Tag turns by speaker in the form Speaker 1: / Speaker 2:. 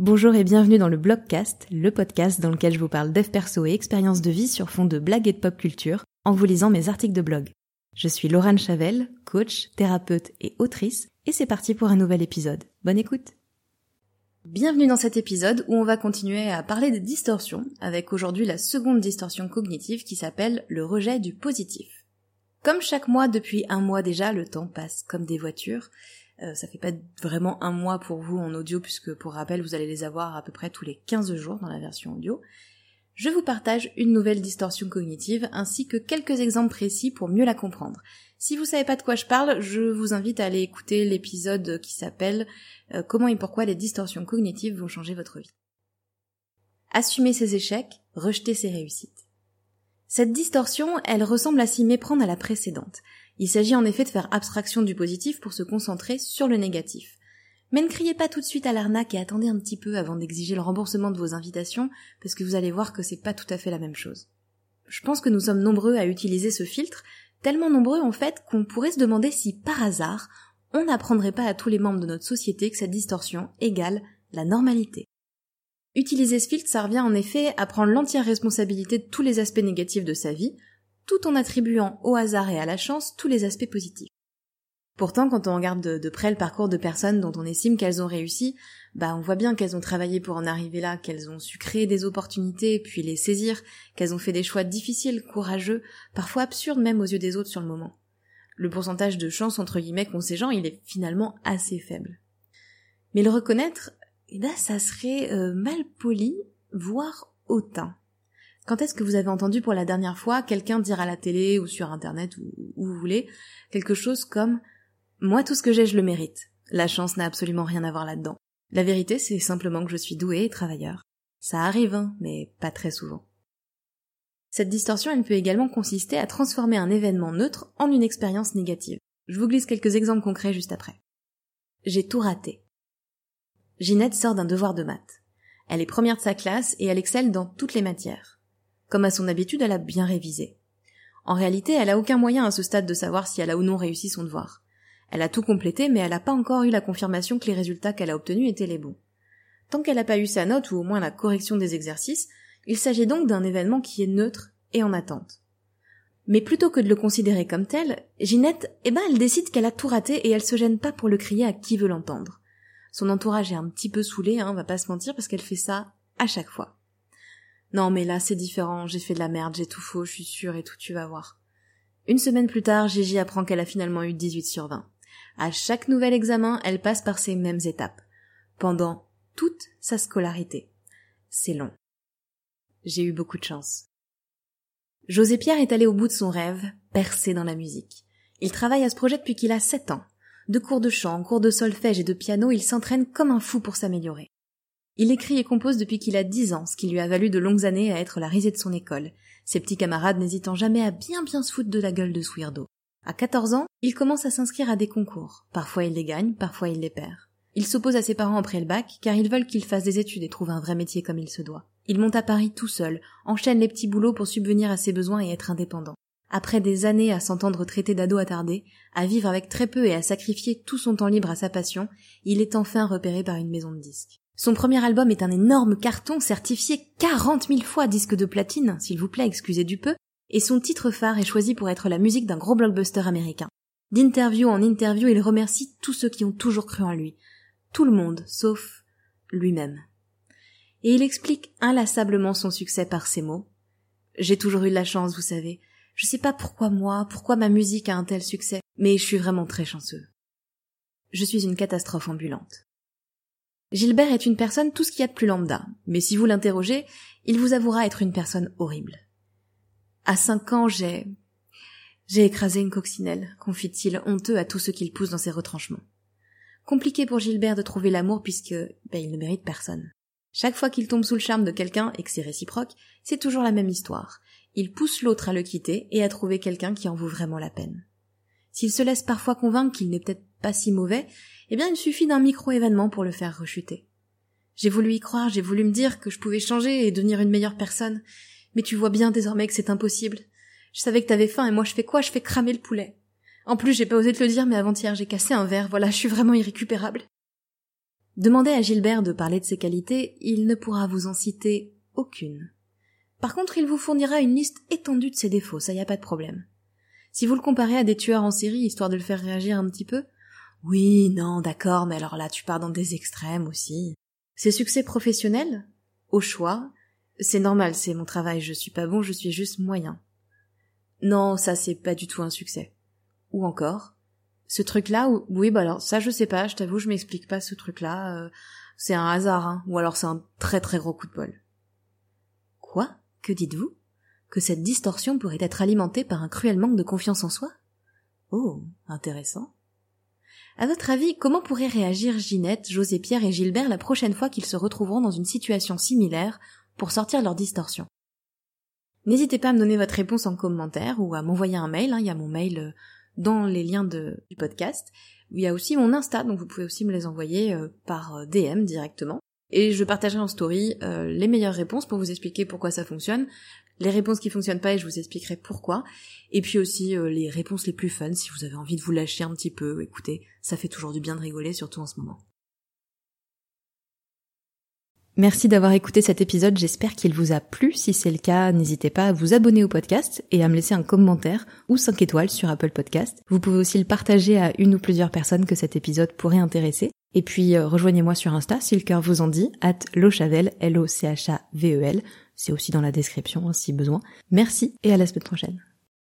Speaker 1: Bonjour et bienvenue dans le Blogcast, le podcast dans lequel je vous parle dev perso et expériences de vie sur fond de blagues et de pop culture en vous lisant mes articles de blog. Je suis Laurent Chavel, coach, thérapeute et autrice, et c'est parti pour un nouvel épisode. Bonne écoute Bienvenue dans cet épisode où on va continuer à parler des distorsions, avec aujourd'hui la seconde distorsion cognitive qui s'appelle le rejet du positif. Comme chaque mois depuis un mois déjà, le temps passe comme des voitures, euh, ça fait pas vraiment un mois pour vous en audio, puisque pour rappel, vous allez les avoir à peu près tous les 15 jours dans la version audio. Je vous partage une nouvelle distorsion cognitive ainsi que quelques exemples précis pour mieux la comprendre. Si vous savez pas de quoi je parle, je vous invite à aller écouter l'épisode qui s'appelle euh, Comment et pourquoi les distorsions cognitives vont changer votre vie. Assumer ses échecs, rejeter ses réussites. Cette distorsion, elle ressemble à s'y méprendre à la précédente. Il s'agit en effet de faire abstraction du positif pour se concentrer sur le négatif. Mais ne criez pas tout de suite à l'arnaque et attendez un petit peu avant d'exiger le remboursement de vos invitations, parce que vous allez voir que c'est pas tout à fait la même chose. Je pense que nous sommes nombreux à utiliser ce filtre, tellement nombreux en fait qu'on pourrait se demander si par hasard on n'apprendrait pas à tous les membres de notre société que cette distorsion égale la normalité. Utiliser ce filtre, ça revient en effet à prendre l'entière responsabilité de tous les aspects négatifs de sa vie, tout en attribuant au hasard et à la chance tous les aspects positifs. Pourtant, quand on regarde de, près le parcours de personnes dont on estime qu'elles ont réussi, bah on voit bien qu'elles ont travaillé pour en arriver là, qu'elles ont su créer des opportunités, puis les saisir, qu'elles ont fait des choix difficiles, courageux, parfois absurdes même aux yeux des autres sur le moment. Le pourcentage de chance entre guillemets qu'ont ces gens, il est finalement assez faible. Mais le reconnaître, eh ben ça serait euh, mal poli, voire hautain. Quand est-ce que vous avez entendu pour la dernière fois quelqu'un dire à la télé ou sur internet ou où vous voulez quelque chose comme moi tout ce que j'ai je le mérite. La chance n'a absolument rien à voir là-dedans. La vérité c'est simplement que je suis doué et travailleur. Ça arrive, hein, mais pas très souvent. Cette distorsion, elle peut également consister à transformer un événement neutre en une expérience négative. Je vous glisse quelques exemples concrets juste après. J'ai tout raté. Ginette sort d'un devoir de maths. Elle est première de sa classe et elle excelle dans toutes les matières. Comme à son habitude, elle a bien révisé. En réalité, elle a aucun moyen à ce stade de savoir si elle a ou non réussi son devoir. Elle a tout complété, mais elle n'a pas encore eu la confirmation que les résultats qu'elle a obtenus étaient les bons. Tant qu'elle n'a pas eu sa note ou au moins la correction des exercices, il s'agit donc d'un événement qui est neutre et en attente. Mais plutôt que de le considérer comme tel, Ginette, eh ben, elle décide qu'elle a tout raté et elle se gêne pas pour le crier à qui veut l'entendre. Son entourage est un petit peu saoulé, hein, on va pas se mentir, parce qu'elle fait ça à chaque fois. Non, mais là, c'est différent, j'ai fait de la merde, j'ai tout faux, je suis sûre et tout, tu vas voir. Une semaine plus tard, Gigi apprend qu'elle a finalement eu 18 sur 20. À chaque nouvel examen, elle passe par ces mêmes étapes. Pendant toute sa scolarité. C'est long. J'ai eu beaucoup de chance. José Pierre est allé au bout de son rêve, percé dans la musique. Il travaille à ce projet depuis qu'il a 7 ans. De cours de chant, cours de solfège et de piano, il s'entraîne comme un fou pour s'améliorer. Il écrit et compose depuis qu'il a dix ans, ce qui lui a valu de longues années à être la risée de son école, ses petits camarades n'hésitant jamais à bien bien se foutre de la gueule de Swirdo. À 14 ans, il commence à s'inscrire à des concours. Parfois il les gagne, parfois il les perd. Il s'oppose à ses parents après le bac, car ils veulent qu'il fasse des études et trouve un vrai métier comme il se doit. Il monte à Paris tout seul, enchaîne les petits boulots pour subvenir à ses besoins et être indépendant. Après des années à s'entendre traiter d'ado attardé, à vivre avec très peu et à sacrifier tout son temps libre à sa passion, il est enfin repéré par une maison de disques. Son premier album est un énorme carton certifié 40 000 fois disque de platine, s'il vous plaît, excusez du peu, et son titre phare est choisi pour être la musique d'un gros blockbuster américain. D'interview en interview, il remercie tous ceux qui ont toujours cru en lui. Tout le monde, sauf lui-même. Et il explique inlassablement son succès par ces mots. J'ai toujours eu de la chance, vous savez. Je sais pas pourquoi moi, pourquoi ma musique a un tel succès, mais je suis vraiment très chanceux. Je suis une catastrophe ambulante. Gilbert est une personne tout ce qu'il y a de plus lambda, mais si vous l'interrogez, il vous avouera être une personne horrible. À cinq ans, j'ai... J'ai écrasé une coccinelle, confie-t-il, honteux à tout ce qu'il pousse dans ses retranchements. Compliqué pour Gilbert de trouver l'amour puisque, ben, il ne mérite personne. Chaque fois qu'il tombe sous le charme de quelqu'un et que c'est réciproque, c'est toujours la même histoire. Il pousse l'autre à le quitter et à trouver quelqu'un qui en vaut vraiment la peine. S'il se laisse parfois convaincre qu'il n'est peut-être si mauvais, eh bien il suffit d'un micro-événement pour le faire rechuter. J'ai voulu y croire, j'ai voulu me dire que je pouvais changer et devenir une meilleure personne, mais tu vois bien désormais que c'est impossible. Je savais que t'avais faim et moi je fais quoi? Je fais cramer le poulet. En plus, j'ai pas osé te le dire, mais avant-hier j'ai cassé un verre, voilà, je suis vraiment irrécupérable. Demandez à Gilbert de parler de ses qualités, il ne pourra vous en citer aucune. Par contre, il vous fournira une liste étendue de ses défauts, ça y a pas de problème. Si vous le comparez à des tueurs en série, histoire de le faire réagir un petit peu, oui, non, d'accord, mais alors là, tu pars dans des extrêmes aussi. Ses succès professionnels, au choix, c'est normal, c'est mon travail, je suis pas bon, je suis juste moyen. Non, ça c'est pas du tout un succès. Ou encore, ce truc-là, oui, bah alors ça je sais pas, je t'avoue, je m'explique pas ce truc-là, euh, c'est un hasard, hein, ou alors c'est un très très gros coup de bol. Quoi? Que dites-vous? Que cette distorsion pourrait être alimentée par un cruel manque de confiance en soi? Oh, intéressant. À votre avis, comment pourraient réagir Ginette, José Pierre et Gilbert la prochaine fois qu'ils se retrouveront dans une situation similaire pour sortir leur distorsion? N'hésitez pas à me donner votre réponse en commentaire ou à m'envoyer un mail, hein, il y a mon mail euh, dans les liens du podcast. Il y a aussi mon Insta, donc vous pouvez aussi me les envoyer euh, par euh, DM directement. Et je partagerai en story les meilleures réponses pour vous expliquer pourquoi ça fonctionne, les réponses qui fonctionnent pas et je vous expliquerai pourquoi. Et puis aussi euh, les réponses les plus fun si vous avez envie de vous lâcher un petit peu. Écoutez, ça fait toujours du bien de rigoler, surtout en ce moment. Merci d'avoir écouté cet épisode, j'espère qu'il vous a plu. Si c'est le cas, n'hésitez pas à vous abonner au podcast et à me laisser un commentaire ou 5 étoiles sur Apple Podcast. Vous pouvez aussi le partager à une ou plusieurs personnes que cet épisode pourrait intéresser. Et puis euh, rejoignez-moi sur Insta si le cœur vous en dit, at lochavel, L-O-C-H-A-V-E-L. C'est aussi dans la description hein, si besoin. Merci et à la semaine prochaine.